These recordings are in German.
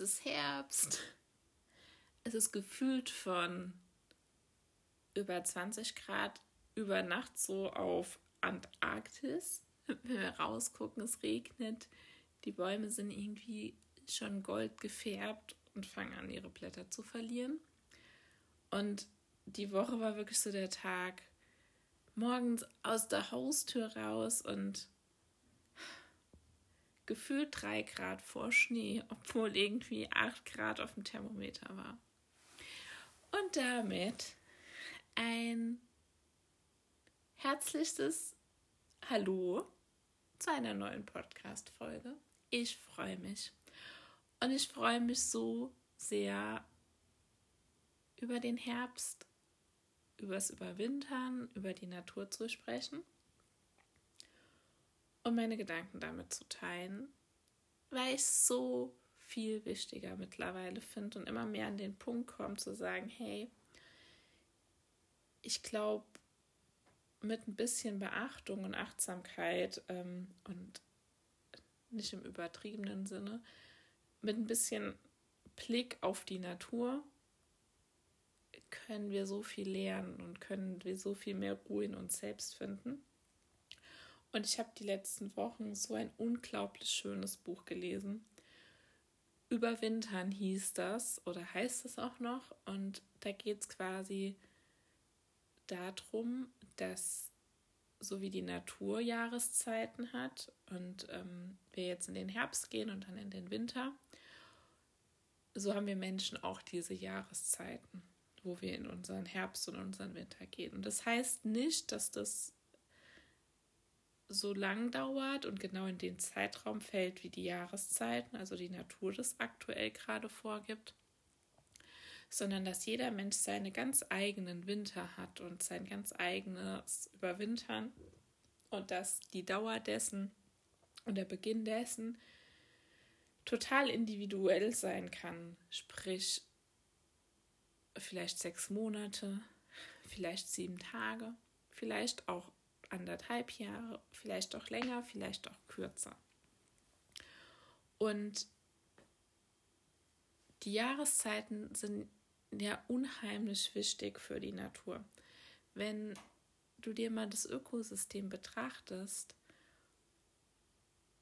Es ist Herbst. Es ist gefühlt von über 20 Grad über Nacht so auf Antarktis. Wenn wir rausgucken, es regnet. Die Bäume sind irgendwie schon gold gefärbt und fangen an, ihre Blätter zu verlieren. Und die Woche war wirklich so der Tag, morgens aus der Haustür raus und gefühlt drei Grad vor Schnee, obwohl irgendwie acht Grad auf dem Thermometer war. Und damit ein herzlichstes Hallo zu einer neuen Podcast-Folge. Ich freue mich. Und ich freue mich so sehr über den Herbst, übers Überwintern, über die Natur zu sprechen und meine Gedanken damit zu teilen, weil ich es so viel wichtiger mittlerweile finde und immer mehr an den Punkt komme zu sagen, hey, ich glaube, mit ein bisschen Beachtung und Achtsamkeit ähm, und nicht im übertriebenen Sinne, mit ein bisschen Blick auf die Natur können wir so viel lernen und können wir so viel mehr Ruhe in uns selbst finden. Und ich habe die letzten Wochen so ein unglaublich schönes Buch gelesen. Überwintern hieß das oder heißt es auch noch. Und da geht es quasi darum, dass so wie die Natur Jahreszeiten hat und ähm, wir jetzt in den Herbst gehen und dann in den Winter, so haben wir Menschen auch diese Jahreszeiten, wo wir in unseren Herbst und unseren Winter gehen. Und das heißt nicht, dass das so lang dauert und genau in den Zeitraum fällt wie die Jahreszeiten, also die Natur das aktuell gerade vorgibt, sondern dass jeder Mensch seine ganz eigenen Winter hat und sein ganz eigenes Überwintern und dass die Dauer dessen und der Beginn dessen total individuell sein kann. Sprich, vielleicht sechs Monate, vielleicht sieben Tage, vielleicht auch anderthalb Jahre, vielleicht auch länger, vielleicht auch kürzer. Und die Jahreszeiten sind ja unheimlich wichtig für die Natur. Wenn du dir mal das Ökosystem betrachtest,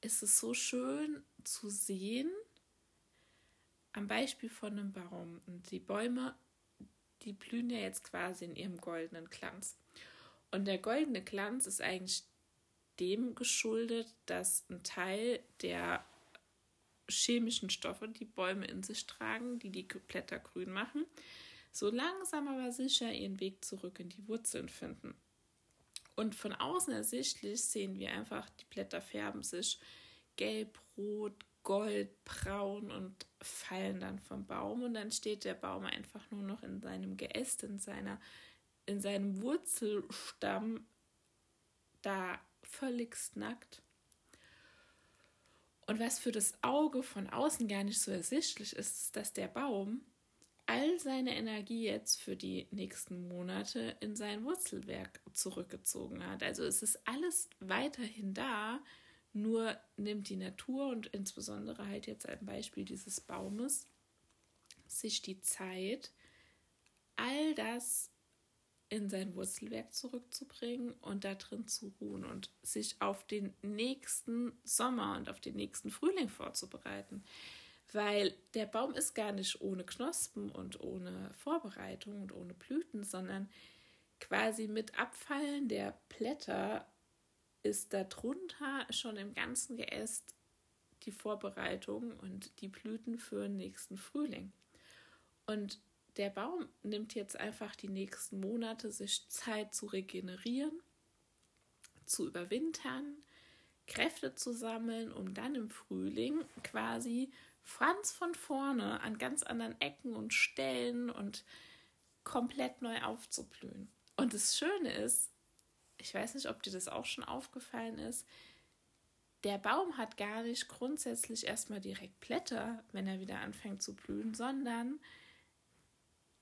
ist es so schön zu sehen, am Beispiel von einem Baum. Die Bäume, die blühen ja jetzt quasi in ihrem goldenen Glanz. Und der goldene Glanz ist eigentlich dem geschuldet, dass ein Teil der chemischen Stoffe, die Bäume in sich tragen, die die Blätter grün machen, so langsam aber sicher ihren Weg zurück in die Wurzeln finden. Und von außen ersichtlich sehen wir einfach, die Blätter färben sich gelb, rot, gold, braun und fallen dann vom Baum und dann steht der Baum einfach nur noch in seinem Geäst, in seiner in seinem Wurzelstamm da völligst nackt und was für das Auge von außen gar nicht so ersichtlich ist, ist, dass der Baum all seine Energie jetzt für die nächsten Monate in sein Wurzelwerk zurückgezogen hat. Also es ist alles weiterhin da, nur nimmt die Natur und insbesondere halt jetzt ein Beispiel dieses Baumes sich die Zeit, all das in sein Wurzelwerk zurückzubringen und da drin zu ruhen und sich auf den nächsten Sommer und auf den nächsten Frühling vorzubereiten. Weil der Baum ist gar nicht ohne Knospen und ohne Vorbereitung und ohne Blüten, sondern quasi mit Abfallen der Blätter ist darunter schon im ganzen Geäst die Vorbereitung und die Blüten für den nächsten Frühling. Und der Baum nimmt jetzt einfach die nächsten Monate sich Zeit zu regenerieren, zu überwintern, Kräfte zu sammeln, um dann im Frühling quasi Franz von vorne an ganz anderen Ecken und Stellen und komplett neu aufzublühen. Und das Schöne ist, ich weiß nicht, ob dir das auch schon aufgefallen ist, der Baum hat gar nicht grundsätzlich erstmal direkt Blätter, wenn er wieder anfängt zu blühen, sondern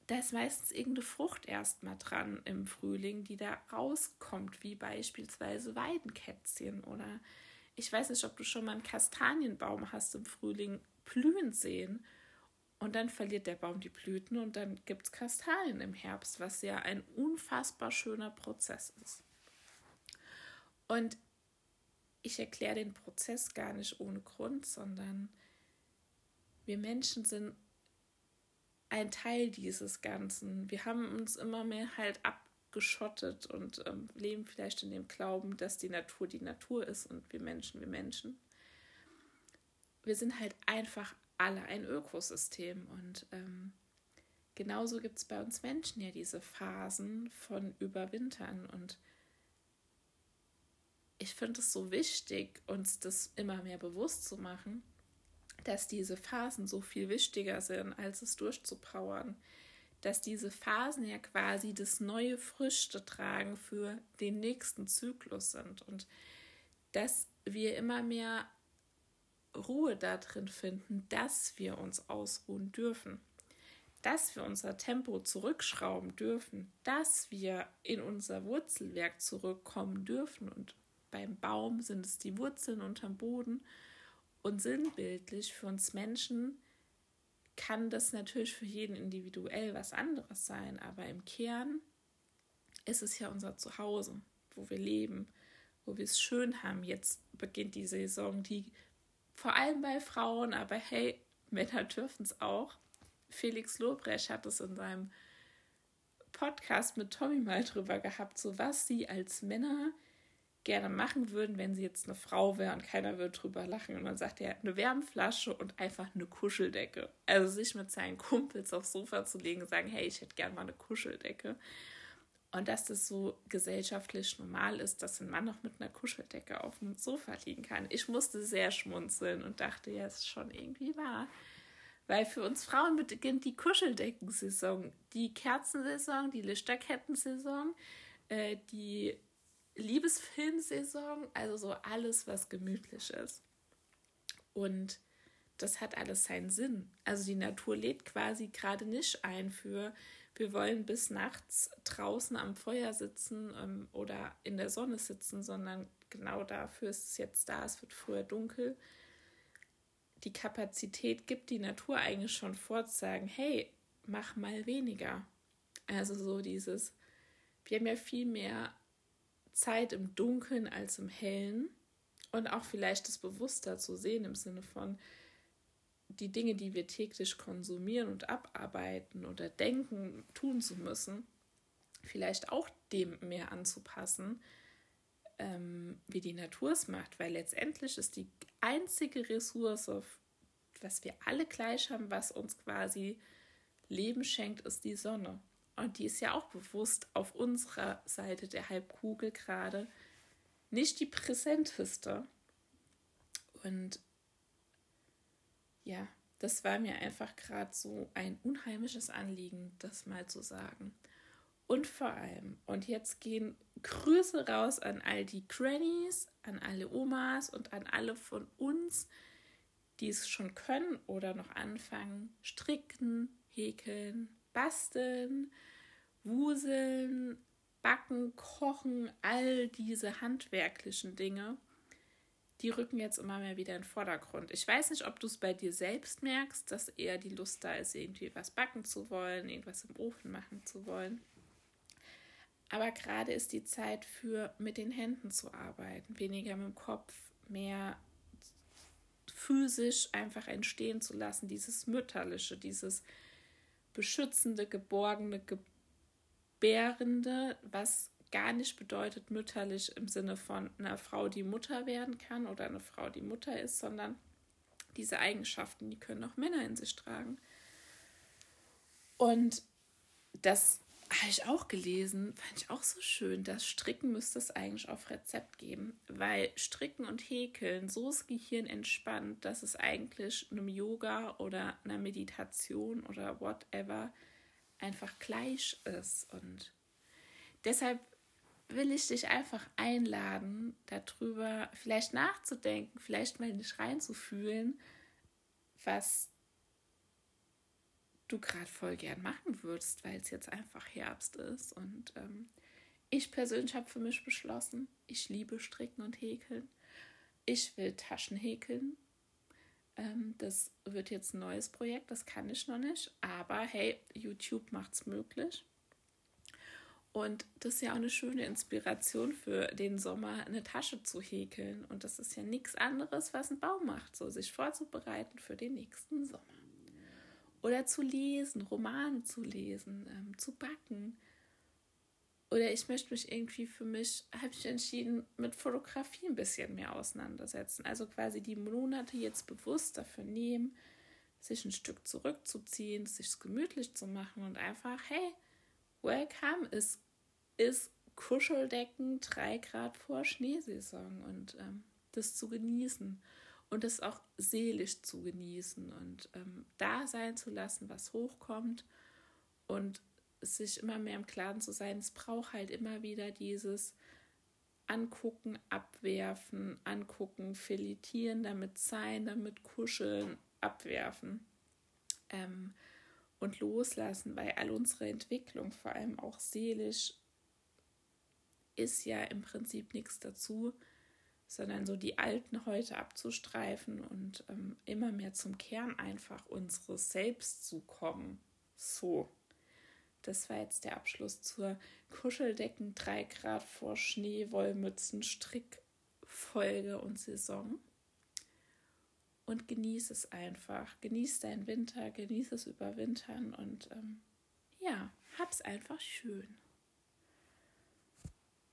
da ist meistens irgendeine Frucht erstmal dran im Frühling, die da rauskommt, wie beispielsweise Weidenkätzchen oder ich weiß nicht, ob du schon mal einen Kastanienbaum hast im Frühling blühen sehen. Und dann verliert der Baum die Blüten und dann gibt es Kastanien im Herbst, was ja ein unfassbar schöner Prozess ist. Und ich erkläre den Prozess gar nicht ohne Grund, sondern wir Menschen sind ein Teil dieses Ganzen. Wir haben uns immer mehr halt abgeschottet und ähm, leben vielleicht in dem Glauben, dass die Natur die Natur ist und wir Menschen, wir Menschen. Wir sind halt einfach alle ein Ökosystem und ähm, genauso gibt es bei uns Menschen ja diese Phasen von Überwintern und ich finde es so wichtig, uns das immer mehr bewusst zu machen, dass diese Phasen so viel wichtiger sind, als es durchzupowern. Dass diese Phasen ja quasi das neue Früchte tragen für den nächsten Zyklus sind und dass wir immer mehr Ruhe darin finden, dass wir uns ausruhen dürfen, dass wir unser Tempo zurückschrauben dürfen, dass wir in unser Wurzelwerk zurückkommen dürfen. Und beim Baum sind es die Wurzeln unterm Boden und sinnbildlich für uns Menschen kann das natürlich für jeden individuell was anderes sein, aber im Kern ist es ja unser Zuhause, wo wir leben, wo wir es schön haben. Jetzt beginnt die Saison, die vor allem bei Frauen, aber hey, Männer dürfen es auch. Felix Lobrecht hat es in seinem Podcast mit Tommy mal drüber gehabt, so was sie als Männer gerne machen würden, wenn sie jetzt eine Frau wäre und keiner würde drüber lachen. Und dann sagt er, eine Wärmflasche und einfach eine Kuscheldecke. Also sich mit seinen Kumpels aufs Sofa zu legen und sagen, hey, ich hätte gerne mal eine Kuscheldecke. Und dass das so gesellschaftlich normal ist, dass ein Mann noch mit einer Kuscheldecke auf dem Sofa liegen kann. Ich musste sehr schmunzeln und dachte, ja, ist schon irgendwie wahr. Weil für uns Frauen beginnt die Kuscheldeckensaison, die Kerzensaison, die Lichterkettensaison, äh, die Liebesfilmsaison, also so alles, was gemütlich ist. Und das hat alles seinen Sinn. Also die Natur lädt quasi gerade nicht ein für, wir wollen bis nachts draußen am Feuer sitzen ähm, oder in der Sonne sitzen, sondern genau dafür ist es jetzt da, es wird früher dunkel. Die Kapazität gibt die Natur eigentlich schon vor zu sagen, hey, mach mal weniger. Also so dieses, wir haben ja viel mehr Zeit im Dunkeln als im Hellen und auch vielleicht das bewusster zu sehen im Sinne von die Dinge, die wir täglich konsumieren und abarbeiten oder denken, tun zu müssen, vielleicht auch dem mehr anzupassen, ähm, wie die Natur es macht, weil letztendlich ist die einzige Ressource, was wir alle gleich haben, was uns quasi Leben schenkt, ist die Sonne. Und die ist ja auch bewusst auf unserer Seite der Halbkugel gerade nicht die präsenteste. Und ja, das war mir einfach gerade so ein unheimliches Anliegen, das mal zu sagen. Und vor allem, und jetzt gehen Grüße raus an all die Grannies, an alle Omas und an alle von uns, die es schon können oder noch anfangen, stricken, häkeln, basteln, wuseln, backen, kochen, all diese handwerklichen Dinge, die rücken jetzt immer mehr wieder in den Vordergrund. Ich weiß nicht, ob du es bei dir selbst merkst, dass eher die Lust da ist, irgendwie was backen zu wollen, irgendwas im Ofen machen zu wollen. Aber gerade ist die Zeit für mit den Händen zu arbeiten, weniger mit dem Kopf, mehr physisch einfach entstehen zu lassen, dieses Mütterliche, dieses beschützende, geborgene, gebärende, was gar nicht bedeutet mütterlich im Sinne von einer Frau, die Mutter werden kann oder eine Frau, die Mutter ist, sondern diese Eigenschaften, die können auch Männer in sich tragen. Und das habe ich auch gelesen, fand ich auch so schön. Das Stricken müsste es eigentlich auf Rezept geben, weil Stricken und Häkeln so das Gehirn entspannt, dass es eigentlich einem Yoga oder einer Meditation oder whatever einfach gleich ist. Und deshalb will ich dich einfach einladen, darüber vielleicht nachzudenken, vielleicht mal nicht reinzufühlen, was du gerade voll gern machen würdest, weil es jetzt einfach Herbst ist. Und ähm, ich persönlich habe für mich beschlossen, ich liebe Stricken und Häkeln. Ich will Taschen häkeln. Ähm, das wird jetzt ein neues Projekt, das kann ich noch nicht. Aber hey, YouTube macht es möglich. Und das ist ja auch eine schöne Inspiration für den Sommer, eine Tasche zu häkeln. Und das ist ja nichts anderes, was ein Baum macht, so sich vorzubereiten für den nächsten Sommer. Oder zu lesen, Romane zu lesen, ähm, zu backen. Oder ich möchte mich irgendwie für mich, habe ich entschieden, mit Fotografie ein bisschen mehr auseinandersetzen. Also quasi die Monate jetzt bewusst dafür nehmen, sich ein Stück zurückzuziehen, sich gemütlich zu machen und einfach, hey, welcome ist ist Kuscheldecken 3 Grad vor Schneesaison und ähm, das zu genießen und das auch seelisch zu genießen und ähm, da sein zu lassen, was hochkommt und sich immer mehr im Klaren zu sein, es braucht halt immer wieder dieses Angucken, abwerfen, angucken, filetieren, damit sein, damit kuscheln, abwerfen ähm, und loslassen, weil all unsere Entwicklung, vor allem auch seelisch, ist ja im Prinzip nichts dazu, sondern so die alten heute abzustreifen und ähm, immer mehr zum Kern einfach unseres Selbst zu kommen. So. Das war jetzt der Abschluss zur Kuscheldecken 3 Grad vor Schnee, Wollmützen, Strickfolge und Saison. Und genieß es einfach. Genieß deinen Winter, genieß es überwintern und ähm, ja, hab's einfach schön.